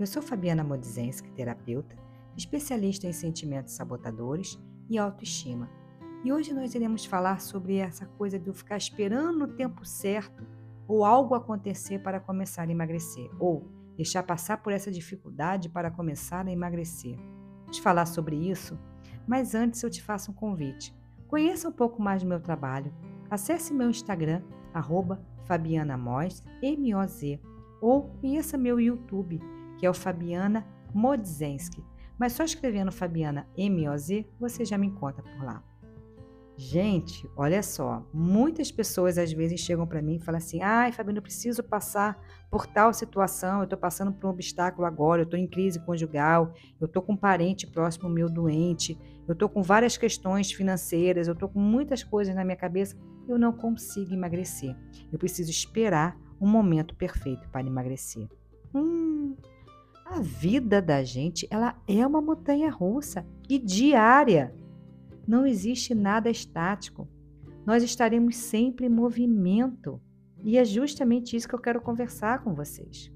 Eu sou Fabiana Modzenski, terapeuta, especialista em sentimentos sabotadores e autoestima. E hoje nós iremos falar sobre essa coisa de eu ficar esperando o tempo certo ou algo acontecer para começar a emagrecer, ou deixar passar por essa dificuldade para começar a emagrecer. Vamos falar sobre isso, mas antes eu te faço um convite. Conheça um pouco mais do meu trabalho. Acesse meu Instagram, arroba Fabiana Moz, M-O-Z, ou conheça meu YouTube, que é o Fabiana Modzenski. Mas só escrevendo Fabiana M-O-Z, você já me encontra por lá. Gente, olha só, muitas pessoas às vezes chegam para mim e falam assim: ai, Fabiana, eu preciso passar por tal situação, eu estou passando por um obstáculo agora, eu estou em crise conjugal, eu estou com um parente próximo meu doente, eu estou com várias questões financeiras, eu estou com muitas coisas na minha cabeça, eu não consigo emagrecer. Eu preciso esperar um momento perfeito para emagrecer. A vida da gente, ela é uma montanha russa e diária. Não existe nada estático. Nós estaremos sempre em movimento. E é justamente isso que eu quero conversar com vocês.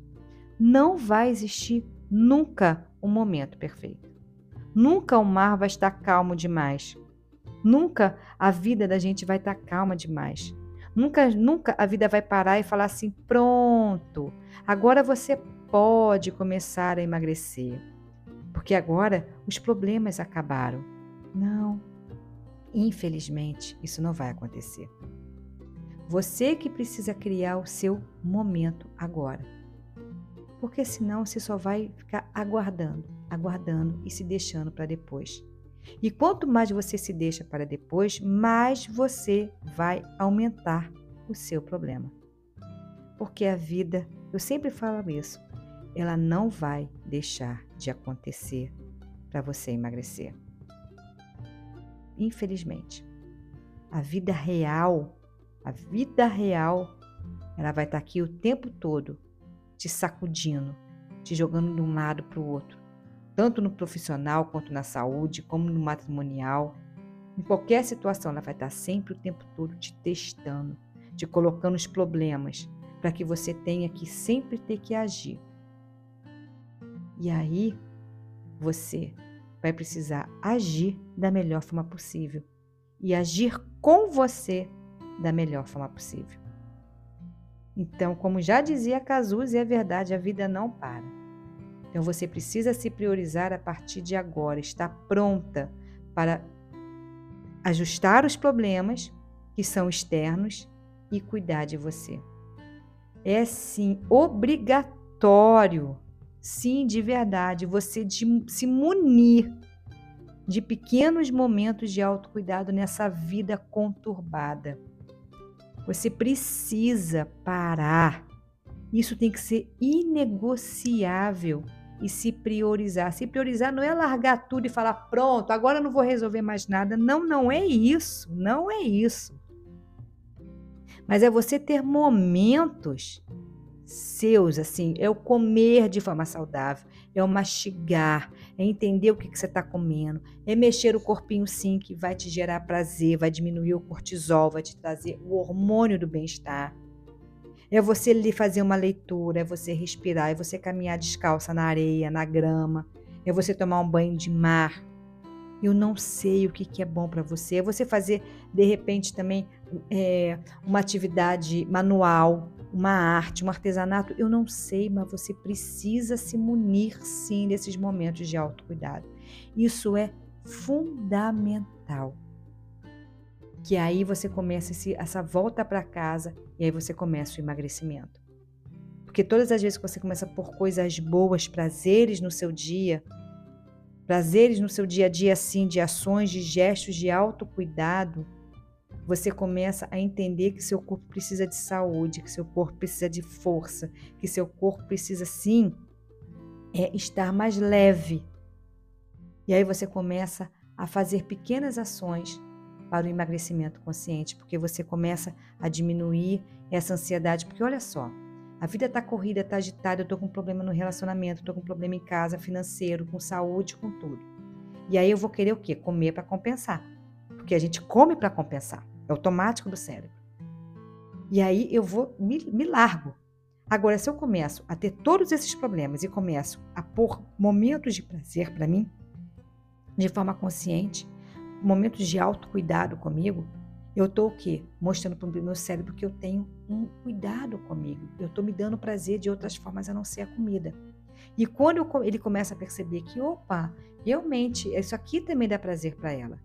Não vai existir nunca um momento perfeito. Nunca o mar vai estar calmo demais. Nunca a vida da gente vai estar calma demais. Nunca, nunca a vida vai parar e falar assim: pronto, agora você pode começar a emagrecer, porque agora os problemas acabaram. Não, infelizmente, isso não vai acontecer. Você que precisa criar o seu momento agora. Porque senão você só vai ficar aguardando, aguardando e se deixando para depois. E quanto mais você se deixa para depois, mais você vai aumentar o seu problema. Porque a vida, eu sempre falo isso, ela não vai deixar de acontecer para você emagrecer. Infelizmente, a vida real, a vida real, ela vai estar tá aqui o tempo todo te sacudindo, te jogando de um lado para o outro, tanto no profissional quanto na saúde, como no matrimonial. Em qualquer situação, ela vai estar tá sempre o tempo todo te testando, te colocando os problemas, para que você tenha que sempre ter que agir. E aí você vai precisar agir da melhor forma possível e agir com você da melhor forma possível. Então, como já dizia Cazuza, e é verdade, a vida não para. Então você precisa se priorizar a partir de agora, estar pronta para ajustar os problemas que são externos e cuidar de você. É sim obrigatório sim, de verdade, você de, se munir de pequenos momentos de autocuidado nessa vida conturbada. Você precisa parar. Isso tem que ser inegociável e se priorizar. Se priorizar não é largar tudo e falar pronto, agora não vou resolver mais nada. Não, não é isso. Não é isso. Mas é você ter momentos seus, assim, é o comer de forma saudável, é o mastigar, é entender o que, que você está comendo, é mexer o corpinho sim, que vai te gerar prazer, vai diminuir o cortisol, vai te trazer o hormônio do bem-estar. É você fazer uma leitura, é você respirar, é você caminhar descalça na areia, na grama, é você tomar um banho de mar. Eu não sei o que, que é bom para você. É você fazer, de repente, também é, uma atividade manual, uma arte, um artesanato, eu não sei, mas você precisa se munir sim desses momentos de autocuidado. Isso é fundamental. Que aí você começa esse, essa volta para casa e aí você começa o emagrecimento. Porque todas as vezes que você começa por coisas boas, prazeres no seu dia, prazeres no seu dia a dia, assim, de ações, de gestos de autocuidado, você começa a entender que seu corpo precisa de saúde, que seu corpo precisa de força, que seu corpo precisa sim é estar mais leve. E aí você começa a fazer pequenas ações para o emagrecimento consciente, porque você começa a diminuir essa ansiedade, porque olha só, a vida está corrida, está agitada, eu estou com problema no relacionamento, estou com problema em casa, financeiro, com saúde, com tudo. E aí eu vou querer o quê? Comer para compensar. Porque a gente come para compensar. É automático do cérebro. E aí eu vou, me, me largo. Agora, se eu começo a ter todos esses problemas e começo a pôr momentos de prazer para mim, de forma consciente, momentos de autocuidado comigo, eu estou o quê? Mostrando para o meu cérebro que eu tenho um cuidado comigo. Eu estou me dando prazer de outras formas a não ser a comida. E quando eu, ele começa a perceber que, opa, realmente, isso aqui também dá prazer para ela.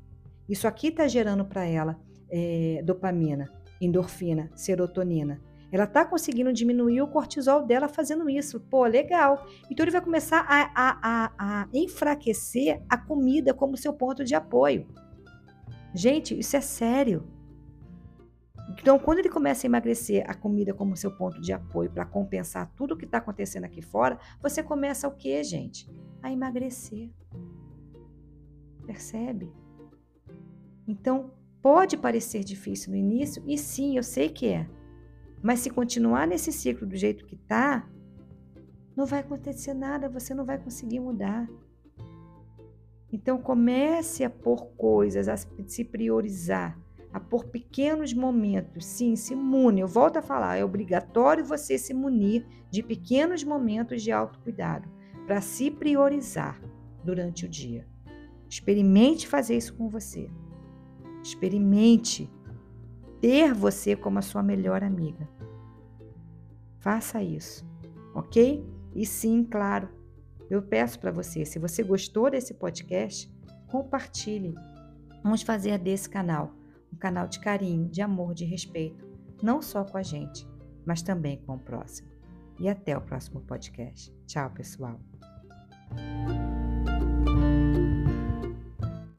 Isso aqui está gerando para ela é, dopamina, endorfina, serotonina. Ela está conseguindo diminuir o cortisol dela fazendo isso. Pô, legal. Então ele vai começar a, a, a, a enfraquecer a comida como seu ponto de apoio. Gente, isso é sério. Então, quando ele começa a emagrecer a comida como seu ponto de apoio para compensar tudo o que está acontecendo aqui fora, você começa o quê, gente? A emagrecer. Percebe? Então, pode parecer difícil no início, e sim, eu sei que é. Mas se continuar nesse ciclo do jeito que está, não vai acontecer nada, você não vai conseguir mudar. Então comece a pôr coisas, a se priorizar, a pôr pequenos momentos. Sim, se mune. Eu volto a falar, é obrigatório você se munir de pequenos momentos de autocuidado para se priorizar durante o dia. Experimente fazer isso com você. Experimente ter você como a sua melhor amiga. Faça isso, ok? E sim, claro, eu peço para você, se você gostou desse podcast, compartilhe. Vamos fazer desse canal um canal de carinho, de amor, de respeito, não só com a gente, mas também com o próximo. E até o próximo podcast. Tchau, pessoal.